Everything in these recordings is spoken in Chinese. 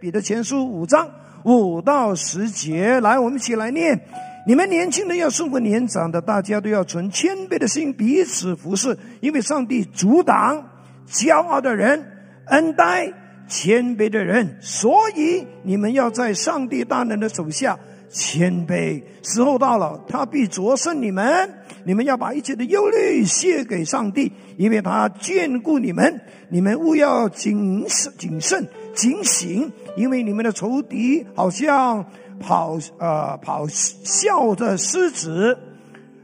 彼得前书五章五到十节，来，我们一起来念。你们年轻的要顺服年长的，大家都要存谦卑的心彼此服侍，因为上帝阻挡骄傲的人，恩待谦卑的人，所以你们要在上帝大能的手下谦卑。时候到了，他必着胜你们。你们要把一切的忧虑卸给上帝，因为他眷顾你们。你们务要谨慎、谨慎、警醒，因为你们的仇敌好像跑呃跑笑的狮子，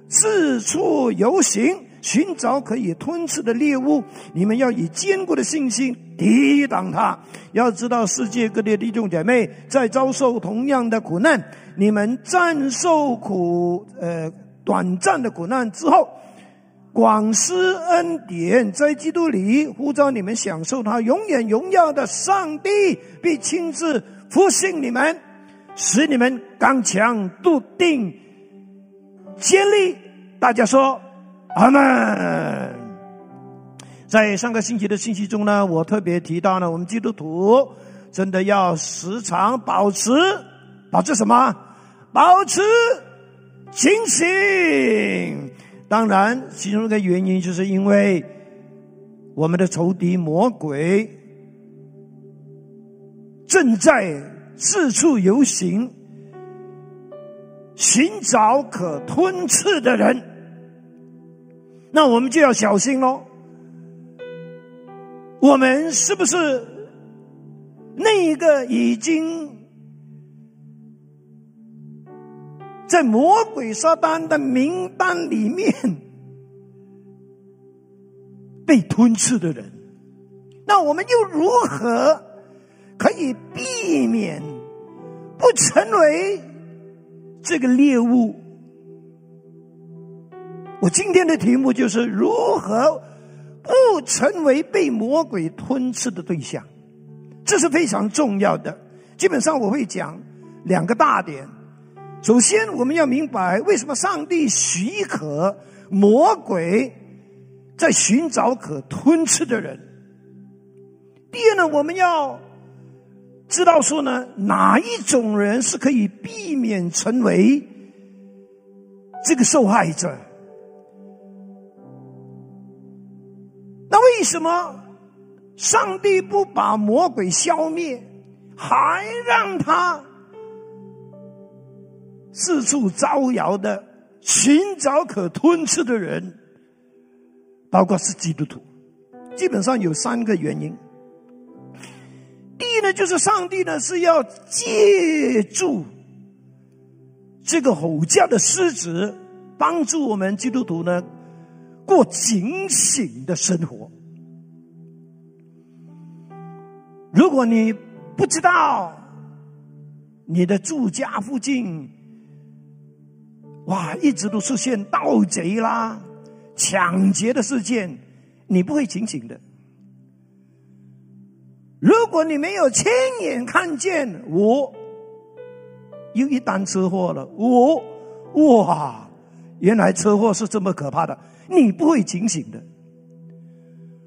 四处游行，寻找可以吞吃的猎物。你们要以坚固的信心抵挡他。要知道，世界各地的弟兄姐妹在遭受同样的苦难，你们战受苦呃。短暂的苦难之后，广施恩典，在基督里呼召你们享受他永远荣耀的上帝，必亲自复兴你们，使你们刚强、笃定、坚立。大家说阿门。在上个星期的信息中呢，我特别提到呢，我们基督徒真的要时常保持保持什么？保持。清醒，当然，其中一个原因就是因为我们的仇敌魔鬼正在四处游行，寻找可吞吃的人，那我们就要小心喽。我们是不是那一个已经？在魔鬼撒旦的名单里面 被吞吃的人，那我们又如何可以避免不成为这个猎物？我今天的题目就是如何不成为被魔鬼吞吃的对象，这是非常重要的。基本上我会讲两个大点。首先，我们要明白为什么上帝许可魔鬼在寻找可吞吃的人。第二呢，我们要知道说呢，哪一种人是可以避免成为这个受害者？那为什么上帝不把魔鬼消灭，还让他？四处招摇的寻找可吞吃的人，包括是基督徒，基本上有三个原因。第一呢，就是上帝呢是要借助这个吼叫的狮子，帮助我们基督徒呢过警醒的生活。如果你不知道你的住家附近，哇，一直都出现盗贼啦、抢劫的事件，你不会警醒的。如果你没有亲眼看见，我又一单车祸了，我哇，原来车祸是这么可怕的，你不会警醒的。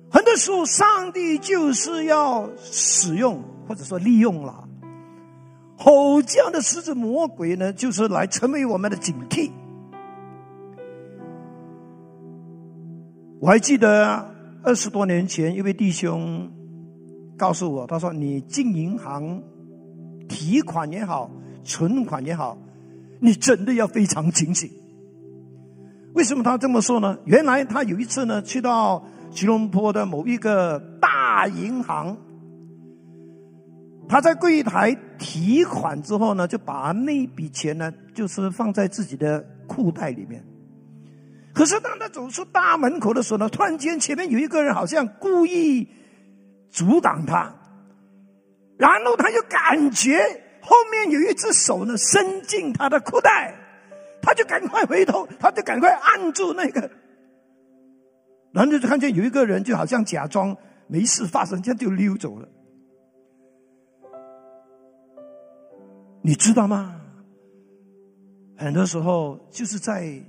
很多时候，上帝就是要使用或者说利用了。吼叫的狮子魔鬼呢，就是来成为我们的警惕。我还记得二十多年前，一位弟兄告诉我，他说：“你进银行提款也好，存款也好，你真的要非常警醒。”为什么他这么说呢？原来他有一次呢，去到吉隆坡的某一个大银行。他在柜台提款之后呢，就把那笔钱呢，就是放在自己的裤袋里面。可是当他走出大门口的时候呢，突然间前面有一个人好像故意阻挡他，然后他就感觉后面有一只手呢伸进他的裤袋，他就赶快回头，他就赶快按住那个，然后就看见有一个人就好像假装没事发生，这样就溜走了。你知道吗？很多时候就是在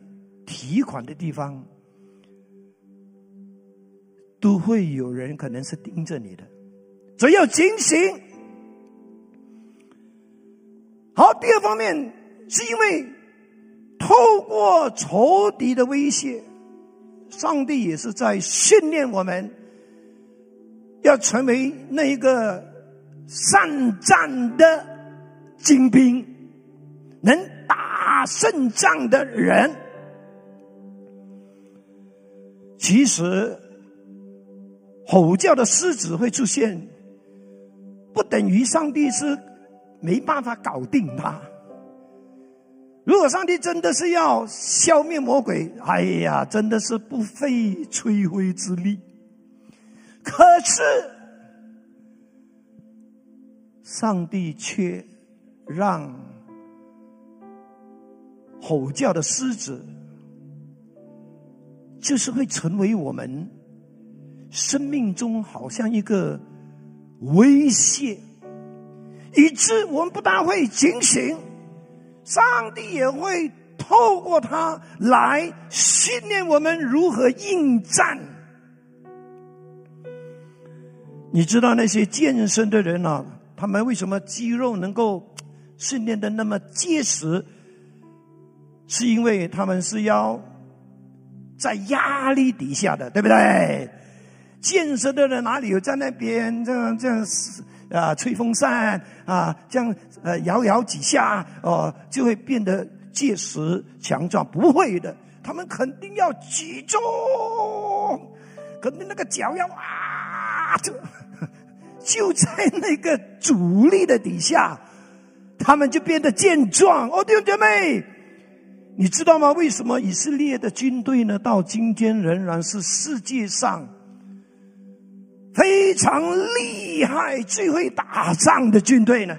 提款的地方，都会有人可能是盯着你的，只要警醒。好第二方面是因为透过仇敌的威胁，上帝也是在训练我们，要成为那一个善战的精兵，能打胜仗的人。其实，吼叫的狮子会出现，不等于上帝是没办法搞定他。如果上帝真的是要消灭魔鬼，哎呀，真的是不费吹灰之力。可是，上帝却让吼叫的狮子。就是会成为我们生命中好像一个威胁，以致我们不大会警醒，上帝也会透过它来训练我们如何应战。你知道那些健身的人啊，他们为什么肌肉能够训练的那么结实？是因为他们是要。在压力底下的，对不对？健身的人哪里有在那边这样这样啊吹风扇啊这样呃摇摇几下哦就会变得结实强壮？不会的，他们肯定要举重，肯定那个脚要啊就 就在那个阻力的底下，他们就变得健壮。哦，弟兄姐妹。你知道吗？为什么以色列的军队呢？到今天仍然是世界上非常厉害、最会打仗的军队呢？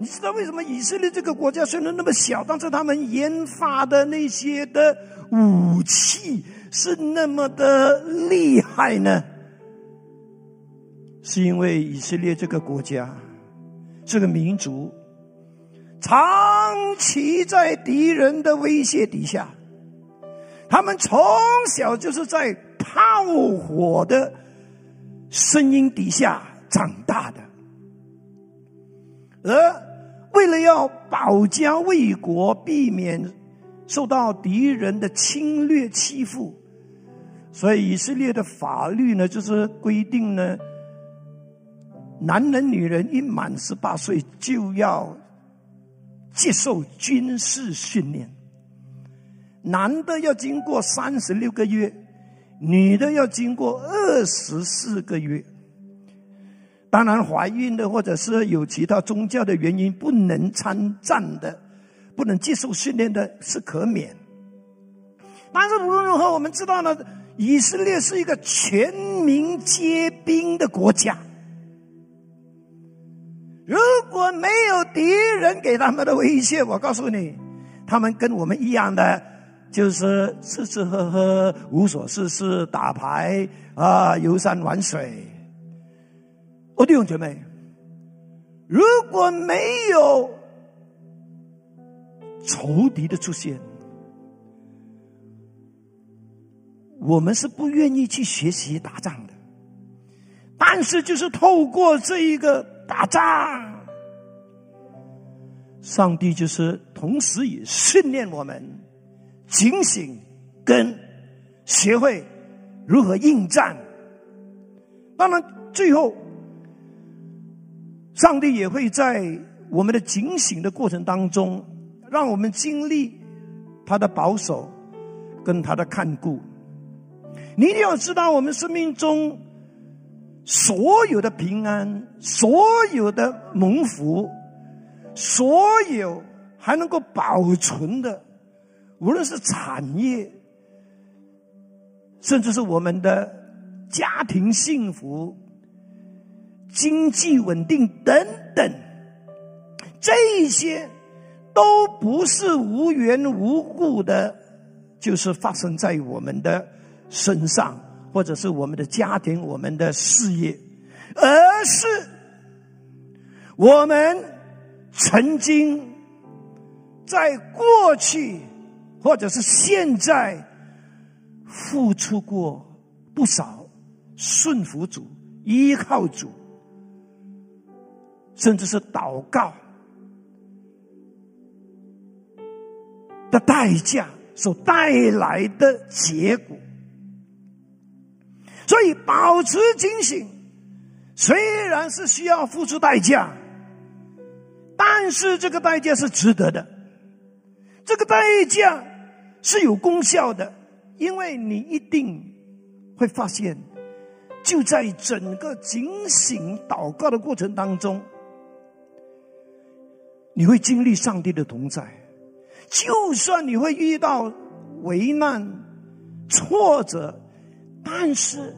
你知道为什么以色列这个国家虽然那么小，但是他们研发的那些的武器是那么的厉害呢？是因为以色列这个国家、这个民族。长期在敌人的威胁底下，他们从小就是在炮火的声音底下长大的，而为了要保家卫国，避免受到敌人的侵略欺负，所以以色列的法律呢，就是规定呢，男人女人一满十八岁就要。接受军事训练，男的要经过三十六个月，女的要经过二十四个月。当然，怀孕的或者是有其他宗教的原因不能参战的，不能接受训练的，是可免。但是无论如何，我们知道呢，以色列是一个全民皆兵的国家。如果没有敌人给他们的威胁，我告诉你，他们跟我们一样的，就是吃吃喝喝、无所事事、打牌啊、游山玩水。我弟兄姐妹，如果没有仇敌的出现，我们是不愿意去学习打仗的。但是，就是透过这一个。打仗，上帝就是同时也训练我们警醒跟学会如何应战。当然，最后上帝也会在我们的警醒的过程当中，让我们经历他的保守跟他的看顾。你一定要知道，我们生命中。所有的平安，所有的蒙福，所有还能够保存的，无论是产业，甚至是我们的家庭幸福、经济稳定等等，这些都不是无缘无故的，就是发生在我们的身上。或者是我们的家庭、我们的事业，而是我们曾经在过去或者是现在付出过不少，顺服主、依靠主，甚至是祷告，的代价所带来的结果。所以保持警醒，虽然是需要付出代价，但是这个代价是值得的，这个代价是有功效的，因为你一定会发现。就在整个警醒祷告的过程当中，你会经历上帝的同在。就算你会遇到危难、挫折，但是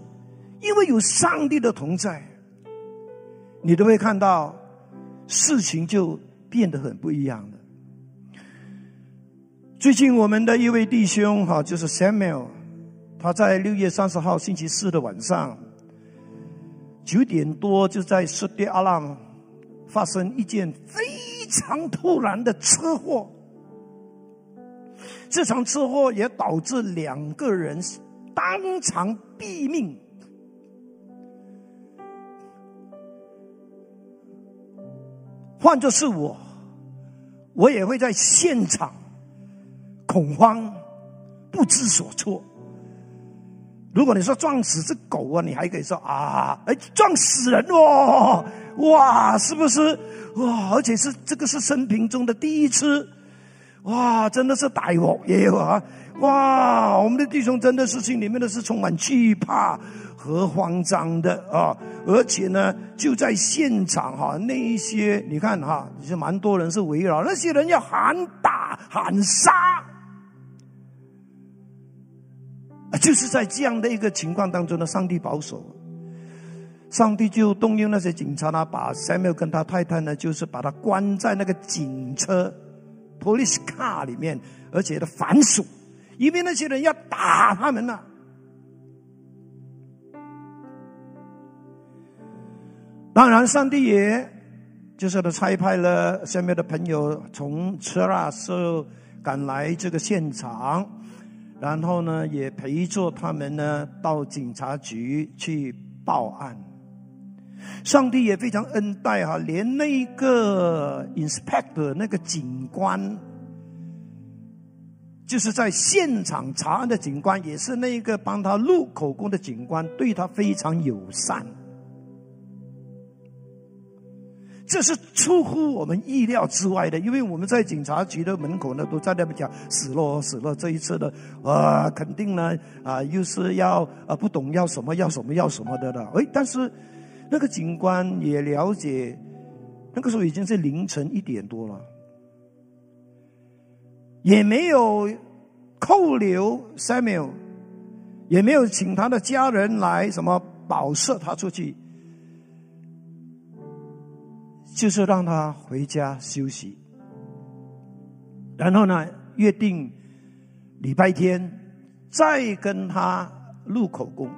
因为有上帝的同在，你都会看到事情就变得很不一样的。最近我们的一位弟兄哈，就是 Samuel，他在六月三十号星期四的晚上。九点多就在斯蒂阿浪发生一件非常突然的车祸，这场车祸也导致两个人当场毙命。换作是我，我也会在现场恐慌，不知所措。如果你说撞死只狗啊，你还可以说啊，哎，撞死人哦，哇，是不是哇？而且是这个是生平中的第一次，哇，真的是大祸也有啊，哇，我们的弟兄真的是心里面的是充满惧怕和慌张的啊，而且呢，就在现场哈，那一些你看哈，其实蛮多人是围绕那些人要喊打喊杀。就是在这样的一个情况当中呢，上帝保守，上帝就动用那些警察呢，把 Samuel 跟他太太呢，就是把他关在那个警车 police car 里面，而且的反锁，因为那些人要打他们呢。当然，上帝也就是他差派了 Samuel 的朋友从车拉斯赶来这个现场。然后呢，也陪着他们呢到警察局去报案。上帝也非常恩待哈，连那个 inspector 那个警官，就是在现场查案的警官，也是那一个帮他录口供的警官，对他非常友善。这是出乎我们意料之外的，因为我们在警察局的门口呢，都在那边讲死了死了。这一次的啊，肯定呢啊，又是要啊不懂要什么要什么要什么的了。哎，但是那个警官也了解，那个时候已经是凌晨一点多了，也没有扣留 Samuel，也没有请他的家人来什么保释他出去。就是让他回家休息，然后呢，约定礼拜天再跟他录口供。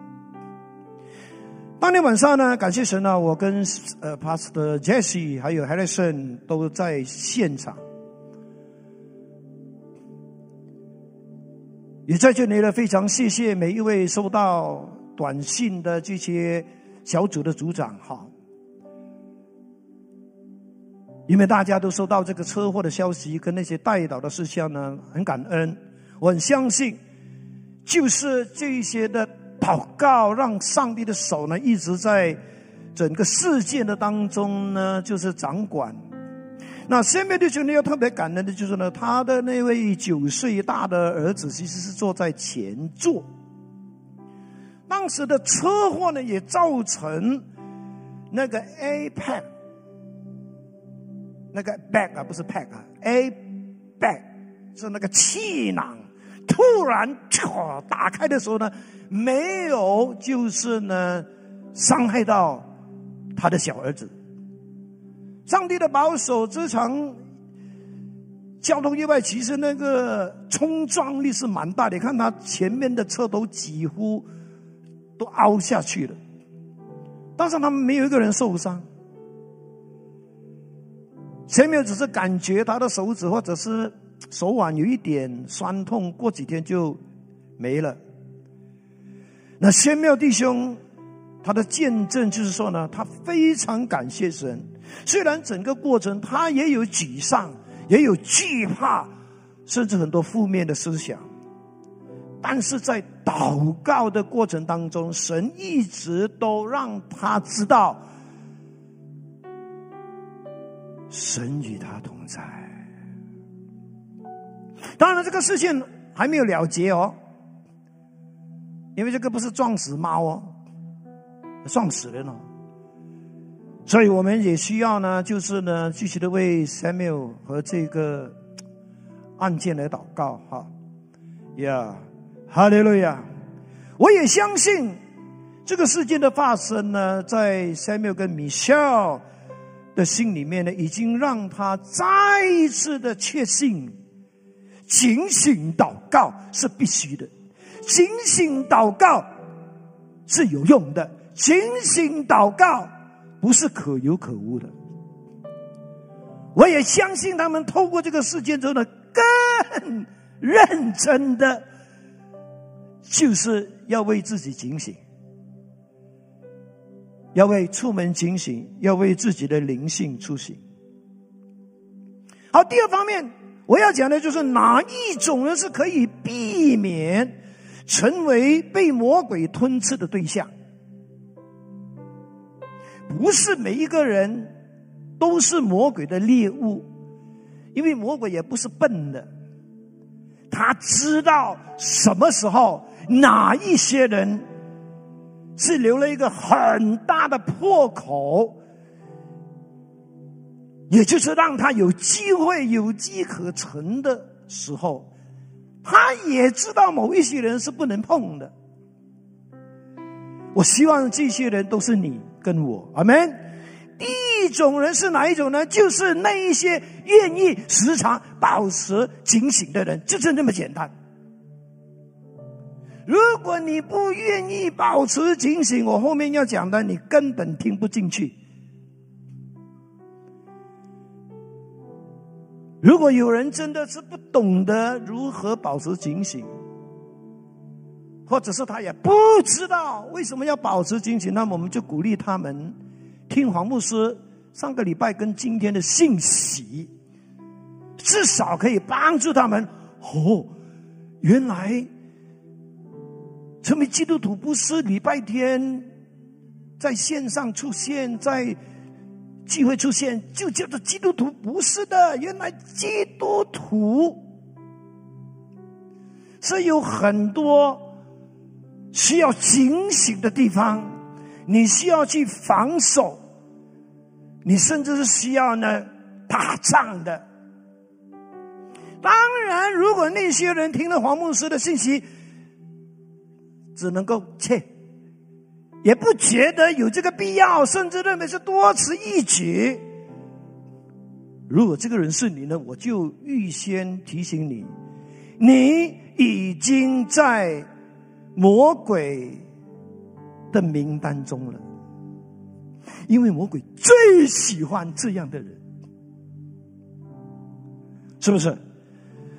当天晚上呢，感谢神啊，我跟呃 Pastor Jesse 还有 Harrison 都在现场，也在这里呢，非常谢谢每一位收到短信的这些小组的组长哈。因为大家都收到这个车祸的消息跟那些带祷的事项呢，很感恩，我很相信，就是这一些的祷告，让上帝的手呢一直在整个事件的当中呢，就是掌管。那下面的兄弟要特别感恩的就是呢，他的那位九岁大的儿子其实是坐在前座，当时的车祸呢也造成那个 A p a c。那个 bag 啊，不是 pack 啊，a bag 是那个气囊，突然唰打开的时候呢，没有就是呢伤害到他的小儿子。上帝的保守，这场交通意外其实那个冲撞力是蛮大的，你看他前面的车都几乎都凹下去了，但是他们没有一个人受伤。前面只是感觉他的手指或者是手腕有一点酸痛，过几天就没了。那仙庙弟兄他的见证就是说呢，他非常感谢神，虽然整个过程他也有沮丧，也有惧怕甚至很多负面的思想。但是在祷告的过程当中，神一直都让他知道，神与他同在。当然，这个事情还没有了结哦，因为这个不是撞死猫哦，撞死人哦。所以我们也需要呢，就是呢，继续的为 Samuel 和这个案件来祷告哈，呀。哈利路亚！我也相信这个事件的发生呢，在 Samuel 跟 Michelle 的心里面呢，已经让他再一次的确信，警醒祷告是必须的，警醒祷告是有用的，警醒祷告不是可有可无的。我也相信他们透过这个事件之后呢，更认真的。就是要为自己警醒，要为出门警醒，要为自己的灵性出行。好，第二方面我要讲的就是哪一种人是可以避免成为被魔鬼吞吃的对象？不是每一个人都是魔鬼的猎物，因为魔鬼也不是笨的，他知道什么时候。哪一些人是留了一个很大的破口，也就是让他有机会有机可乘的时候，他也知道某一些人是不能碰的。我希望这些人都是你跟我，阿门。第一种人是哪一种呢？就是那一些愿意时常保持警醒的人，就是那么简单。如果你不愿意保持警醒，我后面要讲的你根本听不进去。如果有人真的是不懂得如何保持警醒，或者是他也不知道为什么要保持警醒，那么我们就鼓励他们听黄牧师上个礼拜跟今天的信息，至少可以帮助他们。哦，原来。成为基督徒不是礼拜天在线上出现，在机会出现就叫做基督徒，不是的。原来基督徒是有很多需要警醒的地方，你需要去防守，你甚至是需要呢打仗的。当然，如果那些人听了黄牧师的信息，只能够切，也不觉得有这个必要，甚至认为是多此一举。如果这个人是你呢，我就预先提醒你，你已经在魔鬼的名单中了，因为魔鬼最喜欢这样的人，是不是？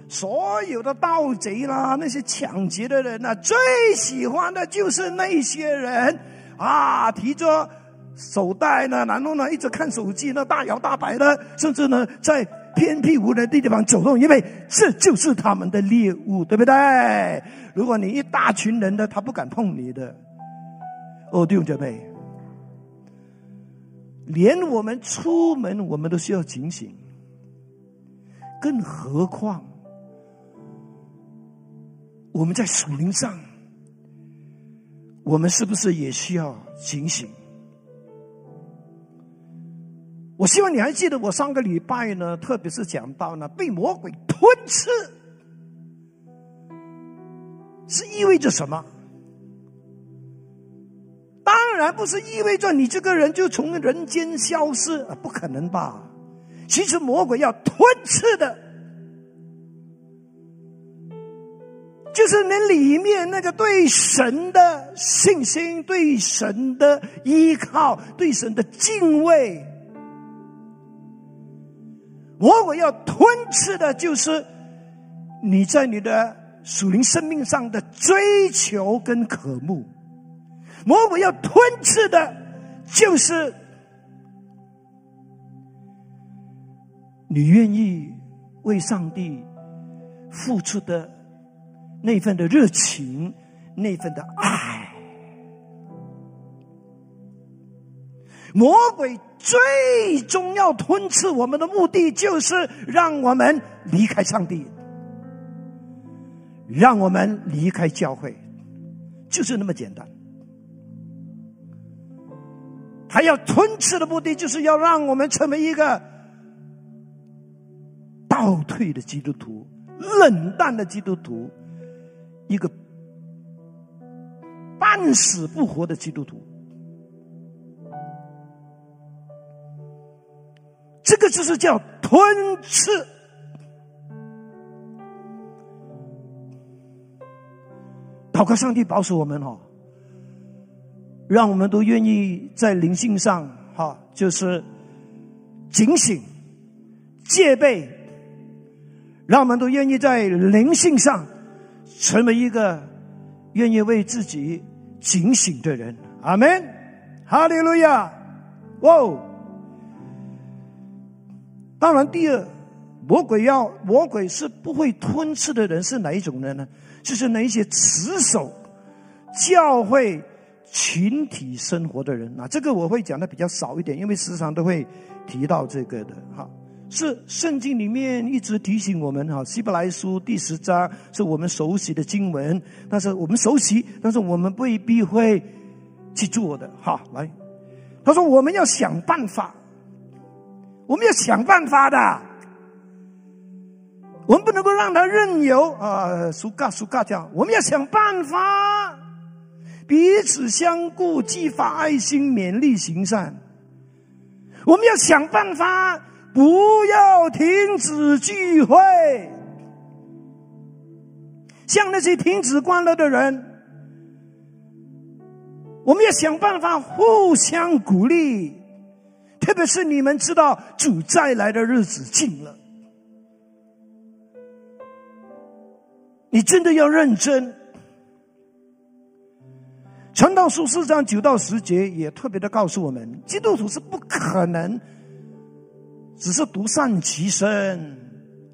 所有的盗贼啦，那些抢劫的人呐，最喜欢的就是那些人啊，提着手袋呢，然后呢一直看手机，那大摇大摆的，甚至呢在偏僻无人的地方走动，因为这就是他们的猎物，对不对？如果你一大群人的，他不敢碰你的。哦，弟兄姐妹，连我们出门，我们都需要警醒，更何况。我们在树林上，我们是不是也需要警醒？我希望你还记得我上个礼拜呢，特别是讲到呢，被魔鬼吞吃，是意味着什么？当然不是意味着你这个人就从人间消失，不可能吧？其实魔鬼要吞吃的。就是你里面那个对神的信心、对神的依靠、对神的敬畏，魔鬼要吞吃的，就是你在你的属灵生命上的追求跟渴慕；魔鬼要吞吃的，就是你愿意为上帝。付出的那份的热情，那份的爱。魔鬼最终要吞噬我们的目的，就是让我们离开上帝，让我们离开教会，就是那么简单。还要吞噬的目的，就是要让我们成为一个倒退的基督徒、冷淡的基督徒、一个半死不活的基督徒。这个就是叫吞噬。祷告上帝保守我们哦，让我们都愿意在灵性上哈，就是警醒、戒备，让我们都愿意在灵性上成为一个愿意为自己警醒的人。阿门，哈利路亚，哇！当然，第二，魔鬼要魔鬼是不会吞吃的人是哪一种人呢？就是那一些持守教会群体生活的人啊。这个我会讲的比较少一点，因为时常都会提到这个的。哈，是圣经里面一直提醒我们哈，《希伯来书》第十章是我们熟悉的经文，但是我们熟悉，但是我们未必会去做的。哈，来，他说我们要想办法。我们要想办法的，我们不能够让他任由啊！苏嘎苏嘎讲，我们要想办法，彼此相顾，激发爱心，勉励行善。我们要想办法，不要停止聚会，像那些停止欢乐的人，我们要想办法互相鼓励。特别是你们知道主再来的日子近了，你真的要认真。传道书四章九到十节也特别的告诉我们，基督徒是不可能只是独善其身，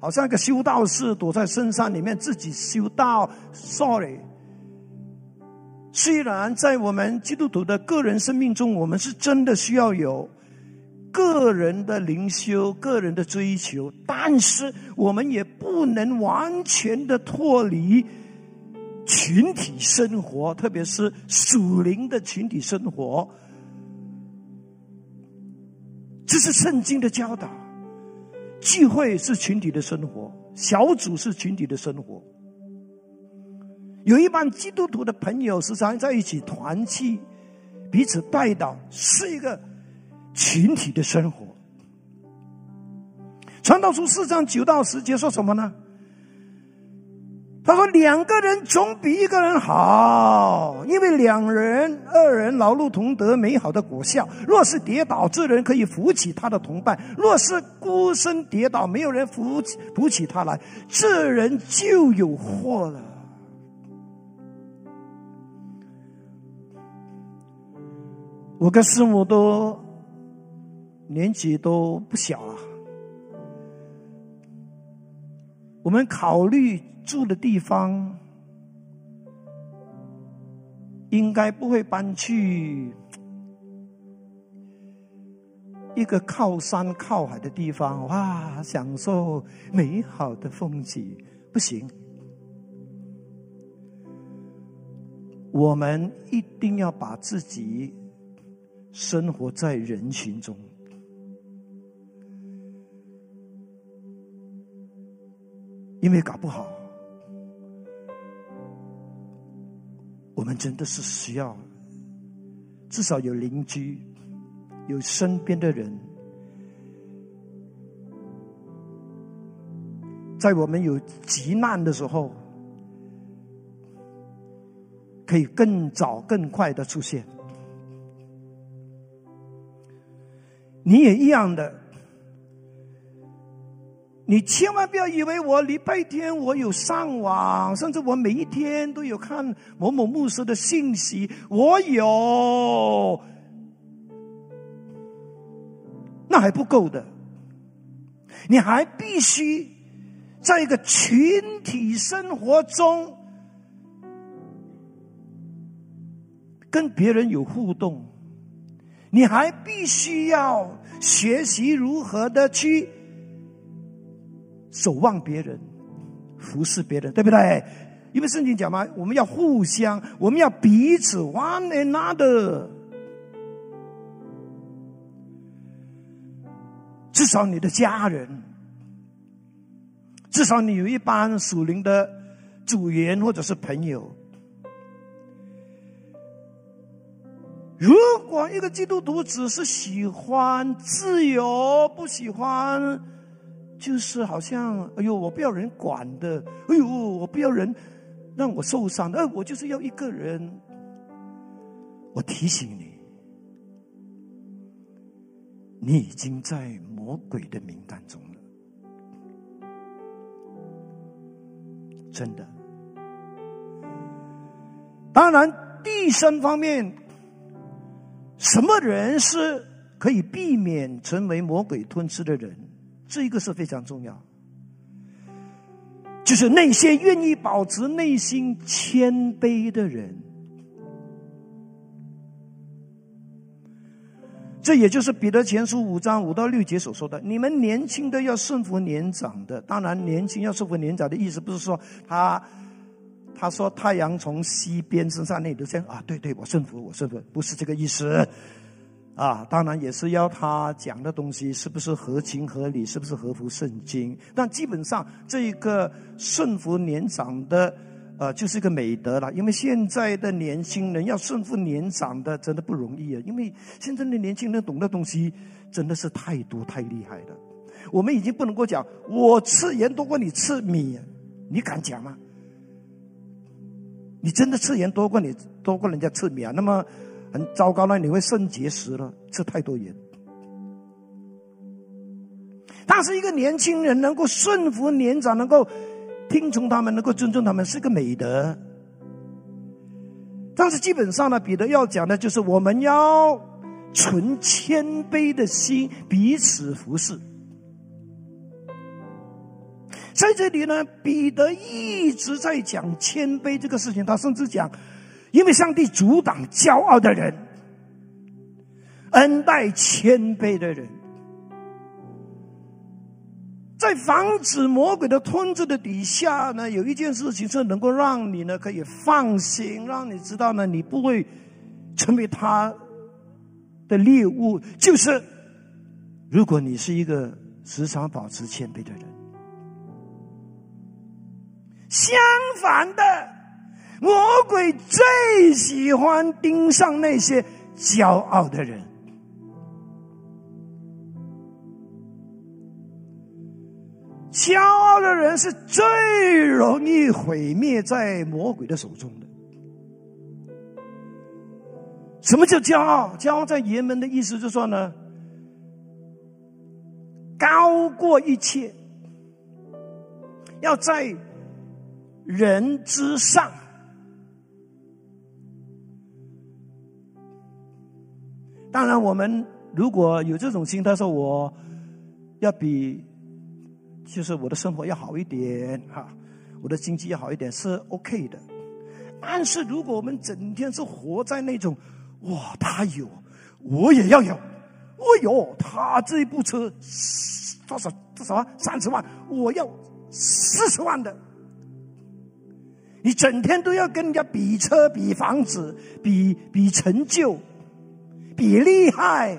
好像一个修道士躲在深山里面自己修道。Sorry，虽然在我们基督徒的个人生命中，我们是真的需要有。个人的灵修，个人的追求，但是我们也不能完全的脱离群体生活，特别是属灵的群体生活。这是圣经的教导。聚会是群体的生活，小组是群体的生活。有一帮基督徒的朋友时常在一起团契，彼此拜祷，是一个。群体的生活，传道书四章九到十节说什么呢？他说：“两个人总比一个人好，因为两人、二人劳碌同得美好的果效。若是跌倒，这人可以扶起他的同伴；若是孤身跌倒，没有人扶起扶起他来，这人就有祸了。”我跟师母都。年纪都不小了，我们考虑住的地方，应该不会搬去一个靠山靠海的地方，哇，享受美好的风景，不行。我们一定要把自己生活在人群中。因为搞不好，我们真的是需要至少有邻居，有身边的人，在我们有急难的时候，可以更早、更快的出现。你也一样的。你千万不要以为我礼拜天我有上网，甚至我每一天都有看某某牧师的信息，我有，那还不够的，你还必须在一个群体生活中，跟别人有互动，你还必须要学习如何的去守望别人、服侍别人，对不对？因为圣经讲嘛，我们要互相，我们要彼此 one another。至少你的家人，至少你有一班属灵的组员或者是朋友。如果一个基督徒只是喜欢自由，不喜欢，就是好像哎呦，我不要人管的，哎呦，我不要人。让我受伤，而我就是要一个人。我提醒你，你已经在魔鬼的名单中了，真的。当然，第三方面，什么人是可以避免成为魔鬼吞吃的人？这个是非常重要。就是那些愿意保持内心谦卑的人，这也就是彼得前书五章五到六节所说的：“你们年轻的要顺服年长的。”当然，年轻要顺服年长的意思，不是说他他说太阳从西边升上，那都先啊，对对，我顺服，我顺服，不是这个意思。啊，当然也是要他讲的东西是不是合情合理，是不是合乎圣经。但基本上这一个顺服年长的，呃，就是一个美德了。因为现在的年轻人要顺服年长的，真的不容易啊。因为现在的年轻人懂的东西真的是太多太厉害了。我们已经不能够讲我吃盐多过你吃米，你敢讲吗？你真的吃盐多过你多过人家吃米啊？那么。很糟糕那，你会肾结石了，吃太多盐。但是一个年轻人能够顺服年长，能够听从他们，能够尊重他们，是个美德。但是基本上呢，彼得要讲的就是我们要存谦卑的心，彼此服侍。在这里呢，彼得一直在讲谦卑这个事情，他甚至讲。因为上帝阻挡骄傲的人，恩待谦卑的人，在防止魔鬼的吞噬的底下呢，有一件事情是能够让你呢可以放心，让你知道呢你不会成为他的猎物，就是如果你是一个时常保持谦卑的人，相反的。魔鬼最喜欢盯上那些骄傲的人，骄傲的人是最容易毁灭在魔鬼的手中的。什么叫骄傲？骄傲在原文的意思就是说呢，高过一切，要在人之上。当然，我们如果有这种心态，说我要比，就是我的生活要好一点哈，我的经济要好一点是 OK 的。但是，如果我们整天是活在那种哇，他有，我也要有，哦哟，他这一部车多少多少三十万，我要四十万的，你整天都要跟人家比车、比房子、比比成就。比厉害，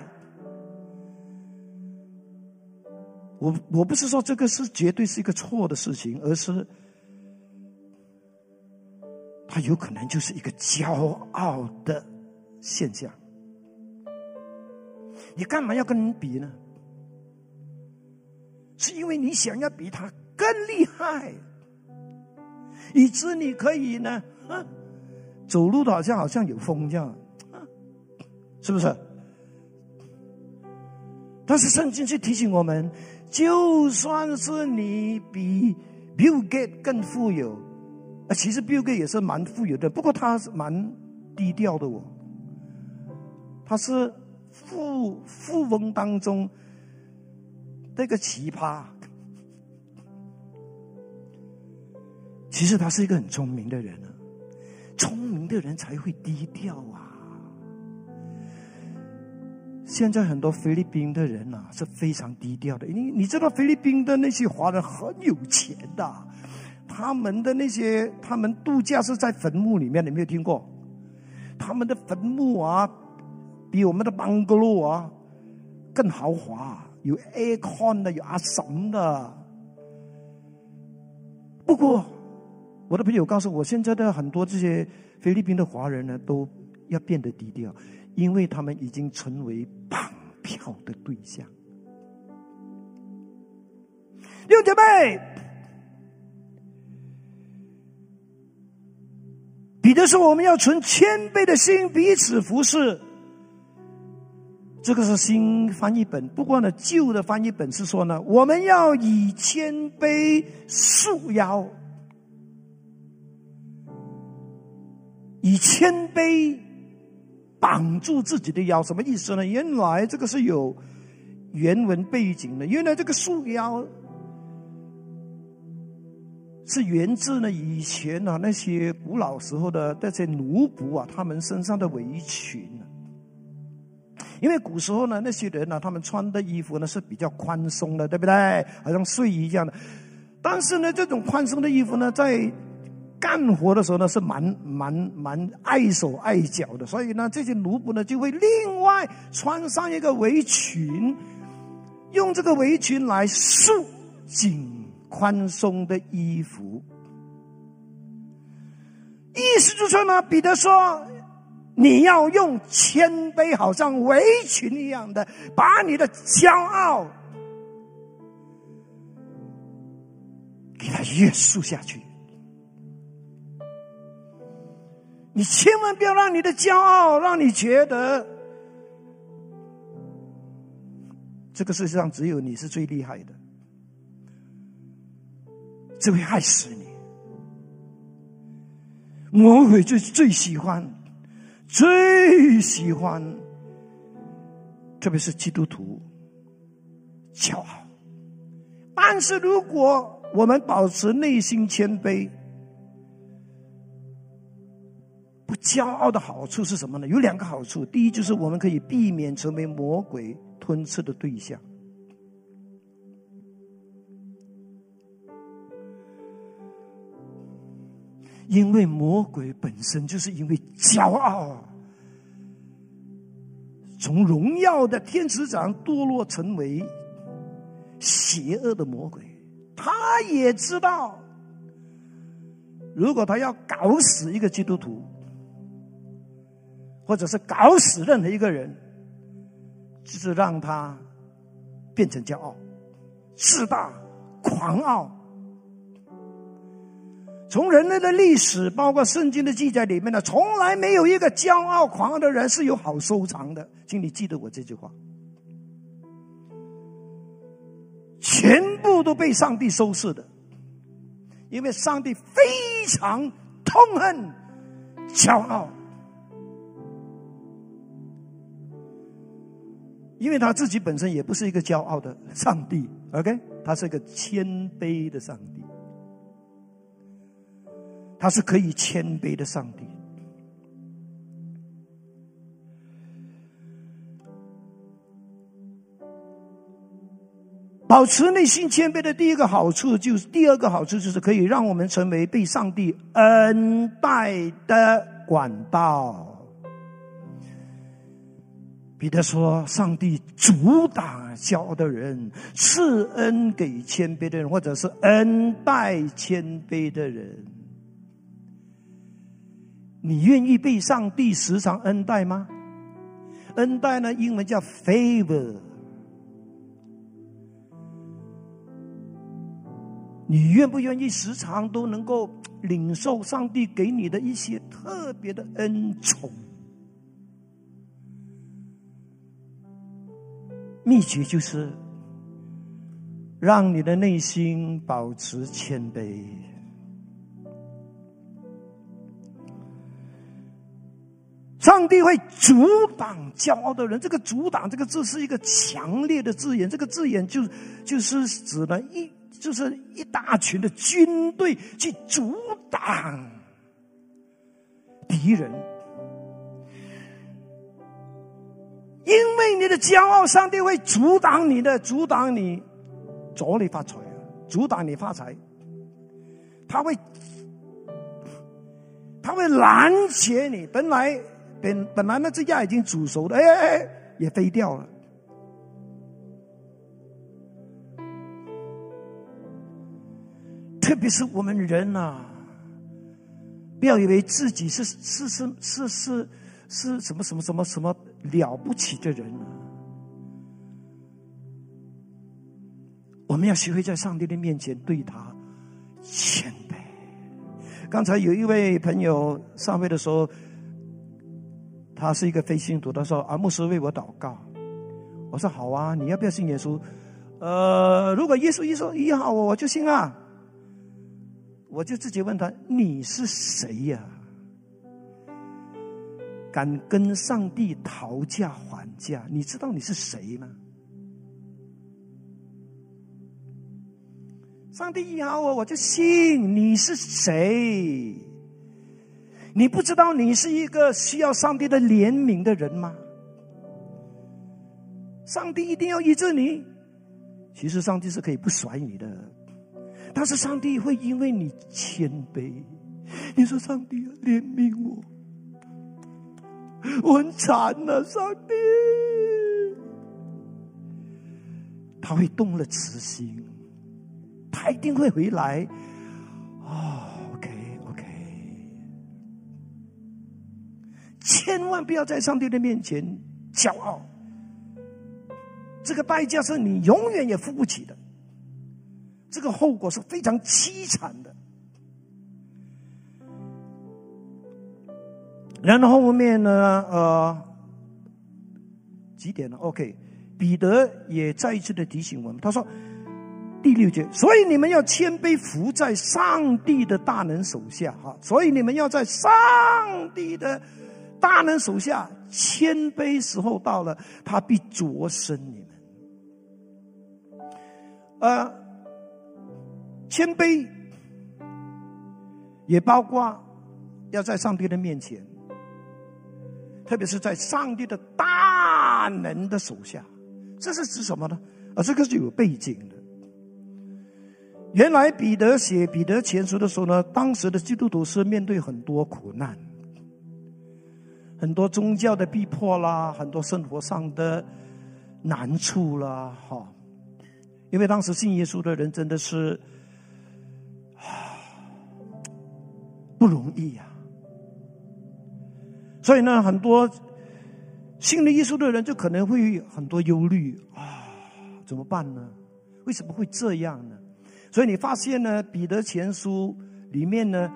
我我不是说这个是绝对是一个错的事情，而是它有可能就是一个骄傲的现象。你干嘛要跟人比呢？是因为你想要比他更厉害，以致你可以呢，走路的好像好像有风这样。是不是？但是圣经却提醒我们，就算是你比 Bill Gates 更富有，啊，其实 Bill Gates 也是蛮富有的，不过他是蛮低调的哦。他是富富翁当中那个奇葩，其实他是一个很聪明的人啊，聪明的人才会低调啊。现在很多菲律宾的人呐是非常低调的，你你知道菲律宾的那些华人很有钱的，他们的那些他们度假是在坟墓里面，你没有听过？他们的坟墓啊，比我们的 bungalow 啊更豪华，有 aircon 的，有阿什的。不过。我的朋友告诉我，现在的很多这些菲律宾的华人呢，都要变得低调，因为他们已经成为绑票的对象。六姐妹，彼得说：“我们要存谦卑的心，彼此服侍。”这个是新翻译本，不过呢，旧的翻译本是说呢，我们要以谦卑束腰。以谦卑绑住自己的腰，什么意思呢？原来这个是有原文背景的。原来这个束腰是源自呢以前啊那些古老时候的那些奴仆啊，他们身上的围裙。因为古时候呢，那些人呢，他们穿的衣服呢是比较宽松的，对不对？好像睡衣一样的。但是呢，这种宽松的衣服呢，在干活的时候呢，是蛮蛮蛮碍手碍脚的，所以呢，这些奴仆呢就会另外穿上一个围裙，用这个围裙来束紧宽松的衣服。意思就是说呢，彼得说，你要用谦卑，好像围裙一样的，把你的骄傲给它约束下去。你千万不要让你的骄傲让你觉得，这个世界上只有你是最厉害的，这会害死你。魔鬼最最喜欢，最喜欢，特别是基督徒骄傲。但是如果我们保持内心谦卑，不骄傲的好处是什么呢？有两个好处。第一，就是我们可以避免成为魔鬼吞吃的对象，因为魔鬼本身就是因为骄傲，从荣耀的天使长堕落成为邪恶的魔鬼。他也知道，如果他要搞死一个基督徒。或者是搞死任何一个人，就是让他变成骄傲、自大、狂傲。从人类的历史，包括圣经的记载里面呢，从来没有一个骄傲狂傲的人是有好收场的。请你记得我这句话：全部都被上帝收拾的，因为上帝非常痛恨骄傲。因为他自己本身也不是一个骄傲的上帝，OK，他是一个谦卑的上帝，他是可以谦卑的上帝。保持内心谦卑的第一个好处，就是第二个好处就是可以让我们成为被上帝恩待的管道。彼得说：“上帝阻挡骄傲的人，赐恩给谦卑的人，或者是恩待谦卑的人。你愿意被上帝时常恩待吗？恩待呢？英文叫 favor。你愿不愿意时常都能够领受上帝给你的一些特别的恩宠？”秘诀就是让你的内心保持谦卑。上帝会阻挡骄傲的人。这个“阻挡”这个字是一个强烈的字眼。这个字眼就就是指呢一就是一大群的军队去阻挡敌人。因为你的骄傲，上帝会阻挡你的，阻挡你，阻你发财，阻挡你发财。他会，他会拦截你。本来本本来那只鸭已经煮熟了，哎哎哎，也飞掉了。特别是我们人呐，不要以为自己是是是是是是什么什么什么什么。了不起的人！我们要学会在上帝的面前对他谦卑。刚才有一位朋友上位的时候，他是一个非信徒，他说：“阿牧师为我祷告。”我说：“好啊，你要不要信耶稣？”呃，如果耶稣一说一好，我我就信啊。我就直接问他：“你是谁呀？”敢跟上帝讨价还价？你知道你是谁吗？上帝一好我，我就信。你是谁？你不知道你是一个需要上帝的怜悯的人吗？上帝一定要医治你。其实上帝是可以不甩你的，但是上帝会因为你谦卑。你说上帝，怜悯我。我很惨呐，上帝，他会动了慈心，他一定会回来。哦，OK，OK，千万不要在上帝的面前骄傲，这个代价是你永远也付不起的，这个后果是非常凄惨的。然后后面呢？呃，几点了？OK，彼得也再一次的提醒我们，他说第六节，所以你们要谦卑服在上帝的大能手下，哈，所以你们要在上帝的大能手下谦卑，时候到了，他必擢升你们。呃，谦卑也包括要在上帝的面前。特别是在上帝的大能的手下，这是指什么呢？啊，这个是有背景的。原来彼得写彼得前书的时候呢，当时的基督徒是面对很多苦难，很多宗教的逼迫啦，很多生活上的难处啦，哈。因为当时信耶稣的人真的是啊不容易呀。所以呢，很多信了耶稣的人就可能会很多忧虑啊，怎么办呢？为什么会这样呢？所以你发现呢，《彼得前书》里面呢，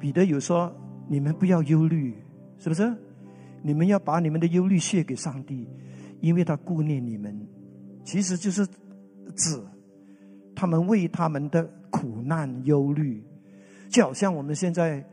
彼得有说：“你们不要忧虑，是不是？你们要把你们的忧虑卸给上帝，因为他顾念你们。”其实就是指他们为他们的苦难忧虑，就好像我们现在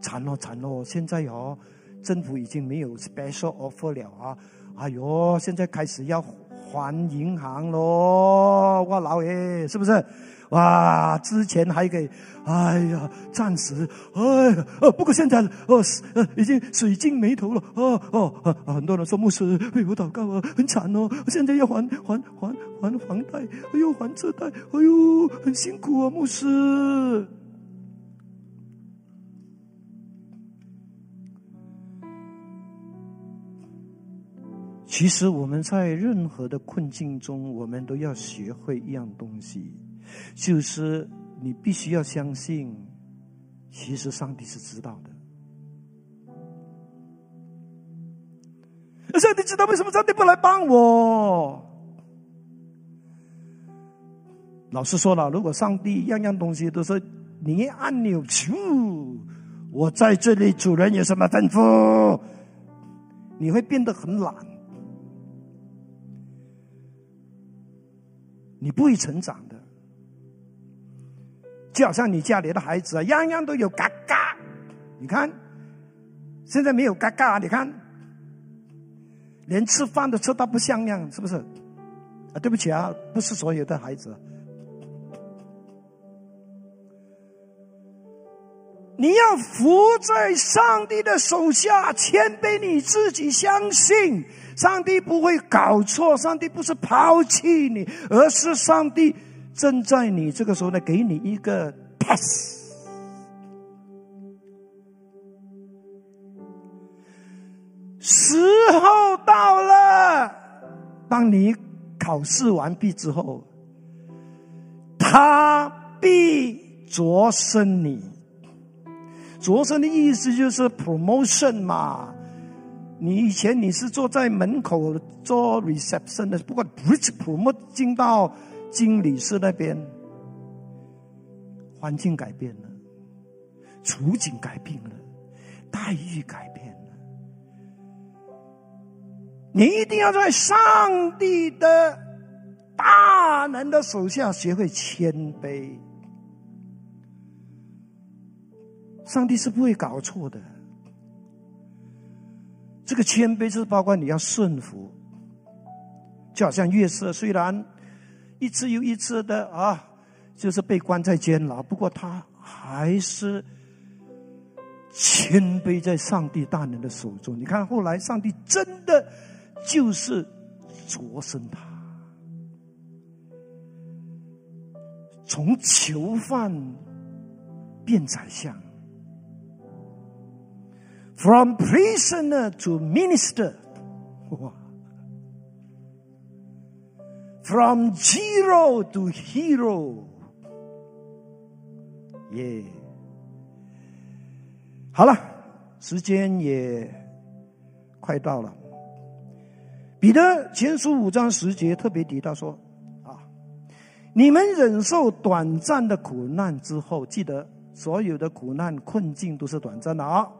惨了惨了，现在哦。政府已经没有 special offer 了啊！哎呦，现在开始要还银行喽！哇，老爷，是不是？哇，之前还给，哎呀，暂时，哎呀，不过现在，哦，呃，已经水尽眉头了，哦哦，很多人说牧师为我祷告啊，很惨哦，现在要还还还还房贷，哎呦，还车贷，哎呦，很辛苦啊，牧师。其实我们在任何的困境中，我们都要学会一样东西，就是你必须要相信，其实上帝是知道的。上帝知道为什么上帝不来帮我？老师说了，如果上帝样样东西都是你按钮求，我在这里，主人有什么吩咐，你会变得很懒。你不会成长的。就好像你家里的孩子啊，样样都有嘎嘎，你看，现在没有嘎嘎，你看，连吃饭都吃到不像样，是不是？啊，对不起啊，不是所有的孩子。你要伏在上帝的手下，谦卑你自己，相信上帝不会搞错，上帝不是抛弃你，而是上帝正在你这个时候呢，给你一个 pass。时候到了，当你考试完毕之后，他必擢升你。擢升的意思就是 promotion 嘛。你以前你是坐在门口做 reception 的，不过 bridge promote 进到经理室那边，环境改变了，处境改变了，待遇改变了。你一定要在上帝的大能的手下学会谦卑。上帝是不会搞错的。这个谦卑是包括你要顺服，就好像约瑟虽然一次又一次的啊，就是被关在监牢，不过他还是谦卑在上帝大能的手中。你看后来上帝真的。就是擢升他，从囚犯变宰相，from prisoner to minister，哇，from zero to hero，耶，好了，时间也快到了。彼得前书五章十节特别提到说：“啊，你们忍受短暂的苦难之后，记得所有的苦难困境都是短暂的啊。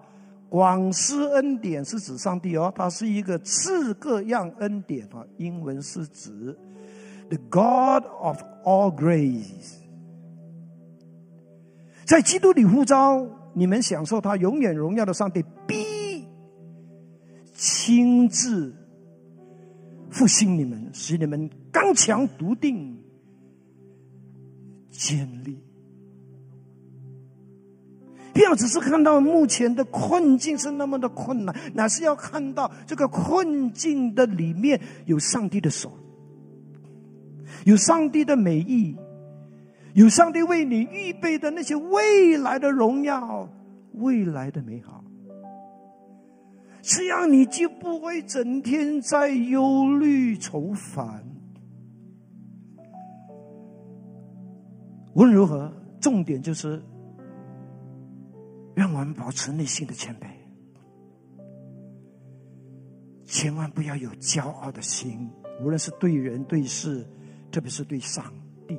广施恩典是指上帝哦，他是一个赐各样恩典啊。英文是指 The God of all grace，在基督里呼召你们享受他永远荣耀的上帝，必亲自。”复兴你们，使你们刚强笃定、坚立。不要只是看到目前的困境是那么的困难，乃是要看到这个困境的里面有上帝的手，有上帝的美意，有上帝为你预备的那些未来的荣耀、未来的美好。这样你就不会整天在忧虑愁烦。无论如何，重点就是让我们保持内心的谦卑，千万不要有骄傲的心，无论是对人对事，特别是对上帝。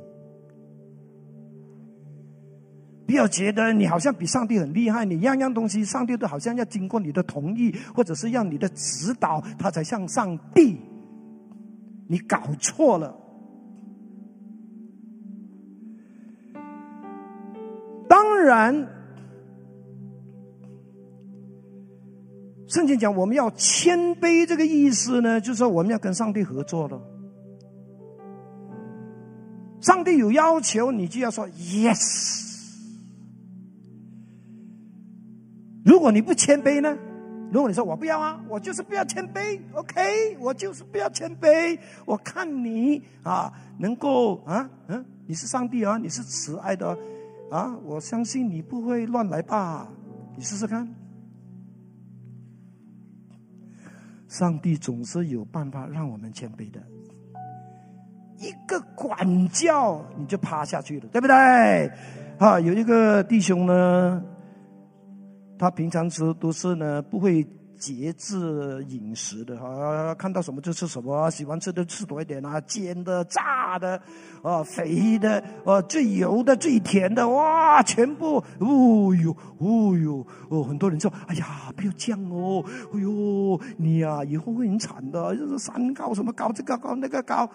不要觉得你好像比上帝很厉害，你样样东西上帝都好像要经过你的同意，或者是要你的指导，他才像上帝。你搞错了。当然，圣经讲我们要谦卑，这个意思呢，就是说我们要跟上帝合作了。上帝有要求，你就要说 yes。如果你不谦卑呢？如果你说我不要啊，我就是不要谦卑，OK，我就是不要谦卑。我看你啊，能够啊，嗯，你是上帝啊，你是慈爱的啊，我相信你不会乱来吧？你试试看，上帝总是有办法让我们谦卑的。一个管教你就趴下去了，对不对？啊，有一个弟兄呢。他平常时都是呢，不会节制饮食的哈，看到什么就吃什么，喜欢吃的吃多一点啊，煎的、炸的，啊，肥的，啊，最油的、最甜的，哇，全部，哦哟，哦哟，哦，很多人说，哎呀，不要这样哦，哎呦，你呀，以后会很惨的，就是三高什么高，这个高那个高，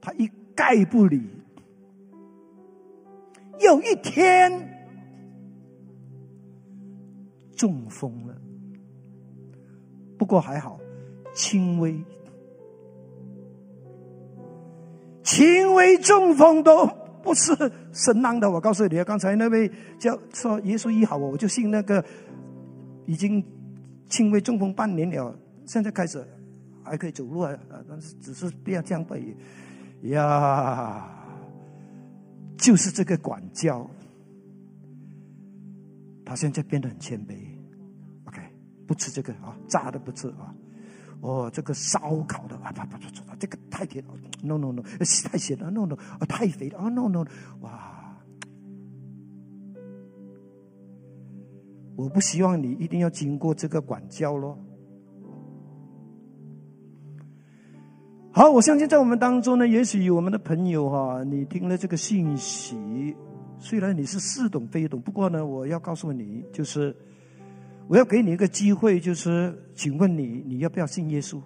他一概不理。有一天。中风了，不过还好，轻微，轻微中风都不是神浪的。我告诉你啊，刚才那位叫说耶稣医好我，我就信那个已经轻微中风半年了，现在开始还可以走路啊，但是只是不要这样背呀。就是这个管教，他现在变得很谦卑。不吃这个啊，炸的不吃啊。哦，这个烧烤的啊，不不不不，这个太甜了，no no no，太咸了，no no，啊太肥了，啊 no no，哇！我不希望你一定要经过这个管教咯。好，我相信在我们当中呢，也许有我们的朋友哈，你听了这个信息，虽然你是似懂非懂，不过呢，我要告诉你，就是。我要给你一个机会，就是请问你，你要不要信耶稣？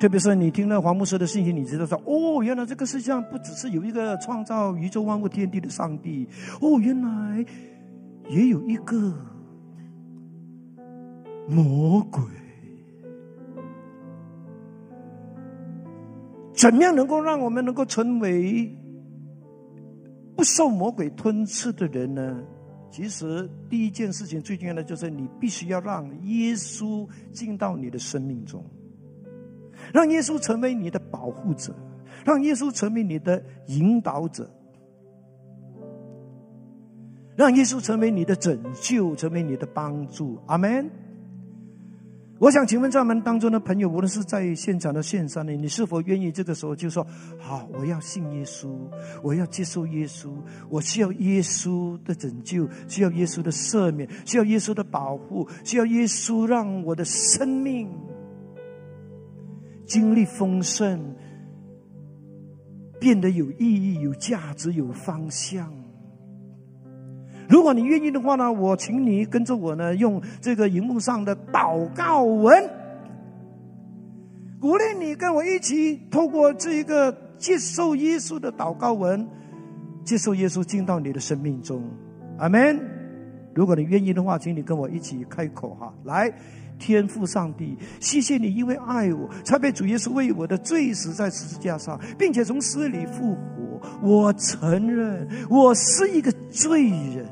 特别是你听了黄牧师的信息，你知道说，哦，原来这个世界上不只是有一个创造宇宙万物天地的上帝，哦，原来也有一个魔鬼。怎么样能够让我们能够成为不受魔鬼吞噬的人呢？其实第一件事情最重要的就是你必须要让耶稣进到你的生命中，让耶稣成为你的保护者，让耶稣成为你的引导者，让耶稣成为你的拯救，成为你的帮助。阿门。我想请问在我们当中的朋友，无论是在现场的线上的，你是否愿意这个时候就说：“好，我要信耶稣，我要接受耶稣，我需要耶稣的拯救，需要耶稣的赦免，需要耶稣的保护，需要耶稣让我的生命经历丰盛，变得有意义、有价值、有方向。”如果你愿意的话呢，我请你跟着我呢，用这个荧幕上的祷告文，鼓励你跟我一起透过这一个接受耶稣的祷告文，接受耶稣进到你的生命中，阿门。如果你愿意的话，请你跟我一起开口哈，来，天父上帝，谢谢你因为爱我，才被主耶稣为我的罪死在十字架上，并且从死里复活。我承认我是一个罪人。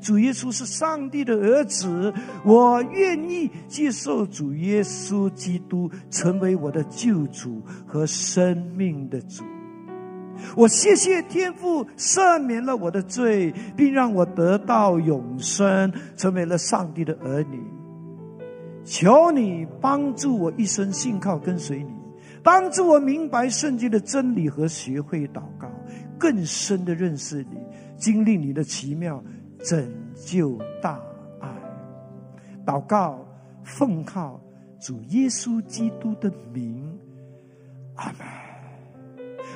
主耶稣是上帝的儿子，我愿意接受主耶稣基督成为我的救主和生命的主。我谢谢天父赦免了我的罪，并让我得到永生，成为了上帝的儿女。求你帮助我一生信靠跟随你，帮助我明白圣经的真理和学会祷告，更深的认识你，经历你的奇妙。拯救大爱，祷告奉靠主耶稣基督的名，阿门。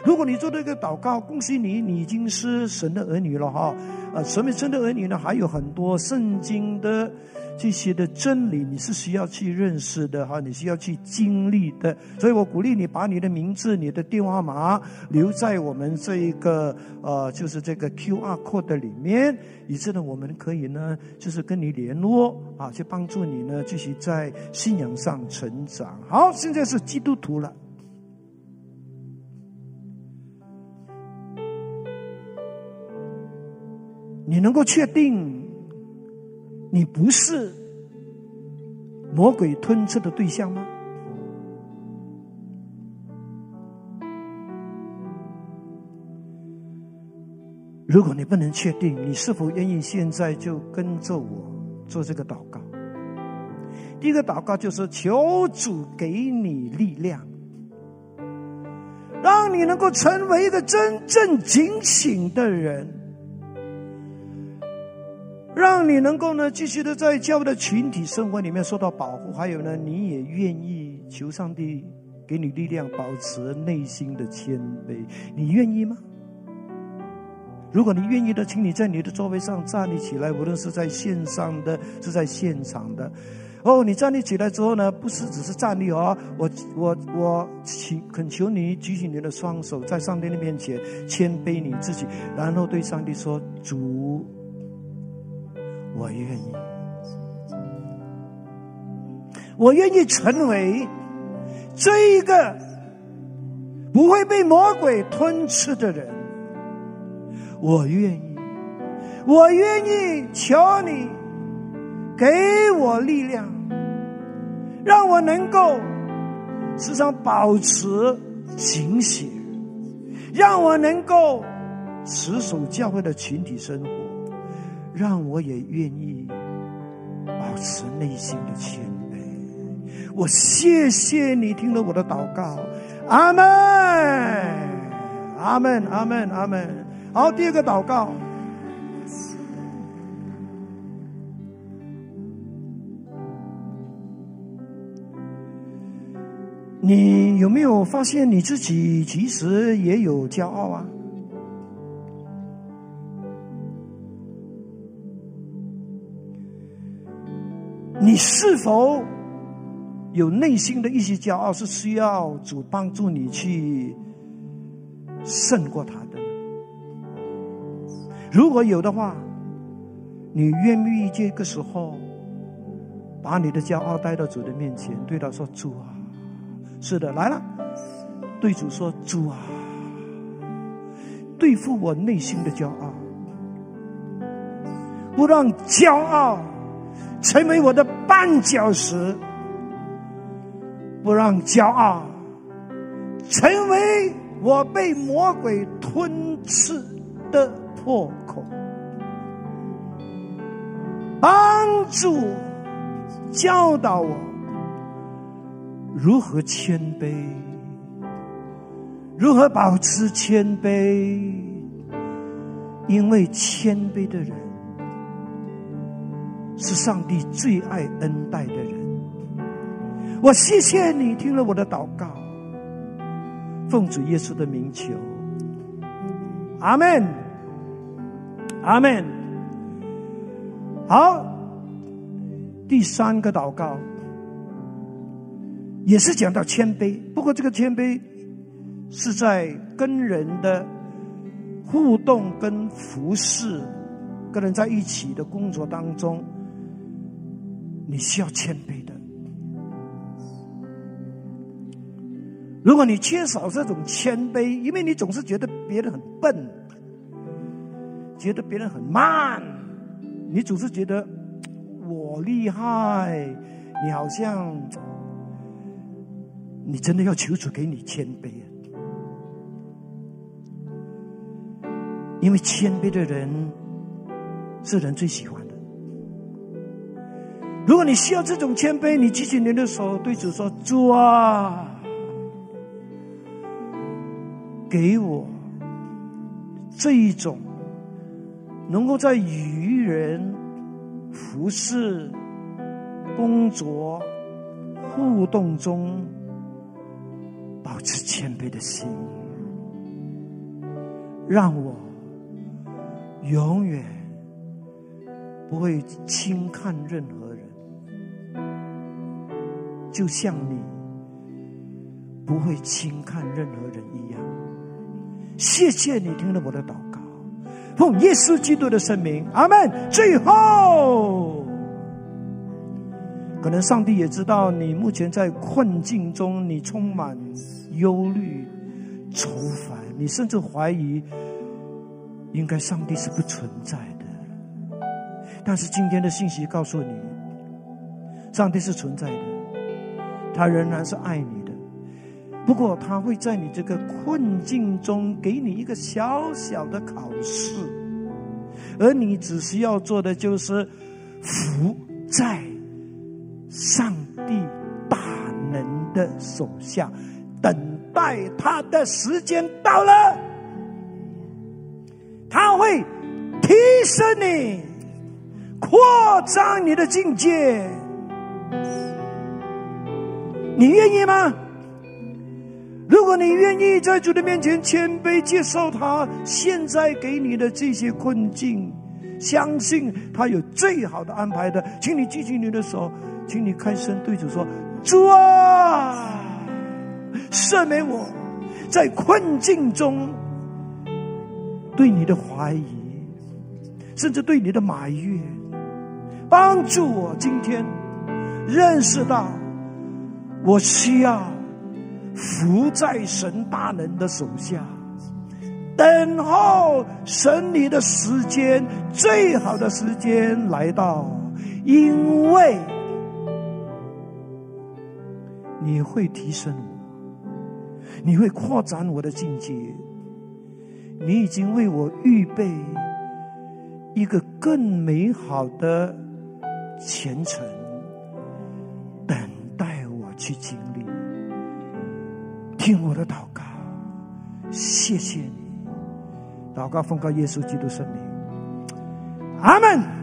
如果你做这个祷告，恭喜你，你已经是神的儿女了哈。啊，神为神的儿女呢，还有很多圣经的。这些的真理你是需要去认识的哈，你需要去经历的，所以我鼓励你把你的名字、你的电话号码留在我们这一个呃，就是这个 Q R code 里面，以致呢我们可以呢，就是跟你联络啊，去帮助你呢继续在信仰上成长。好，现在是基督徒了，你能够确定？你不是魔鬼吞吃的对象吗？如果你不能确定，你是否愿意现在就跟着我做这个祷告？第一个祷告就是求主给你力量，让你能够成为一个真正警醒的人。让你能够呢继续的在教会的群体生活里面受到保护，还有呢，你也愿意求上帝给你力量，保持内心的谦卑，你愿意吗？如果你愿意的，请你在你的座位上站立起来，无论是在线上的，是在现场的。哦，你站立起来之后呢，不是只是站立哦，我我我请恳求你举起你的双手，在上帝的面前谦卑你自己，然后对上帝说：“主。”我愿意，我愿意成为这一个不会被魔鬼吞吃的人。我愿意，我愿意，求你给我力量，让我能够时常保持警醒，让我能够持守教会的群体生活，让我也愿意保持内心的谦卑。我谢谢你听了我的祷告，阿门，阿门，阿门，阿门。好，第二个祷告。你有没有发现你自己其实也有骄傲啊？是否有内心的一些骄傲，是需要主帮助你去胜过他的？如果有的话，你愿不愿意这个时候把你的骄傲带到主的面前，对他说：“主啊。”是的，来了。对主说：“主啊，对付我内心的骄傲，不让骄傲成为我的绊脚石，不让骄傲成为我被魔鬼吞吃的破口，帮助教导我。”如何谦卑？如何保持谦卑？因为谦卑的人是上帝最爱恩待的人。我谢谢你听了我的祷告，奉主耶稣的名求，阿门，阿门。好，第三个祷告。也是讲到谦卑，不过这个谦卑是在跟人的互动、跟服侍、跟人在一起的工作当中，你需要谦卑的。如果你缺少这种谦卑，因为你总是觉得别人很笨，觉得别人很慢，你总是觉得我厉害，你好像。你真的要求主给你谦卑啊！因为谦卑的人是人最喜欢。如果你需要这种谦卑，你举起你的手，对主说：“主啊，给我这一种能够在与人服侍、工作、互动中。”保持谦卑的心，让我永远不会轻看任何，就像你不会轻看任何人一样。谢谢你听了我的祷告，奉耶稣基督的圣名，阿门。最后。可能上帝也知道你目前在困境中，你充满忧虑、愁烦，你甚至怀疑，应该上帝是不存在的。但是今天的信息告诉你，上帝是存在的，他仍然是爱你的。不过他会在你这个困境中给你一个小小的考试，而你只需要做的就是伏在。上帝大能的手下，等待他的时间到了，他会提升你，扩张你的境界。你愿意吗？如果你愿意在主的面前谦卑接受他现在给你的这些困境，相信他有最好的安排的，请你举起你的手。请你开声对主说：“主啊，赦免我，在困境中对你的怀疑，甚至对你的埋怨，帮助我今天认识到，我需要伏在神大能的手下，等候神你的时间，最好的时间来到，因为你会提升我，你会扩展我的境界，你已经为我预备一个更美好的前程。去经历，听我的祷告，谢谢你，祷告奉告耶稣基督圣名，阿门。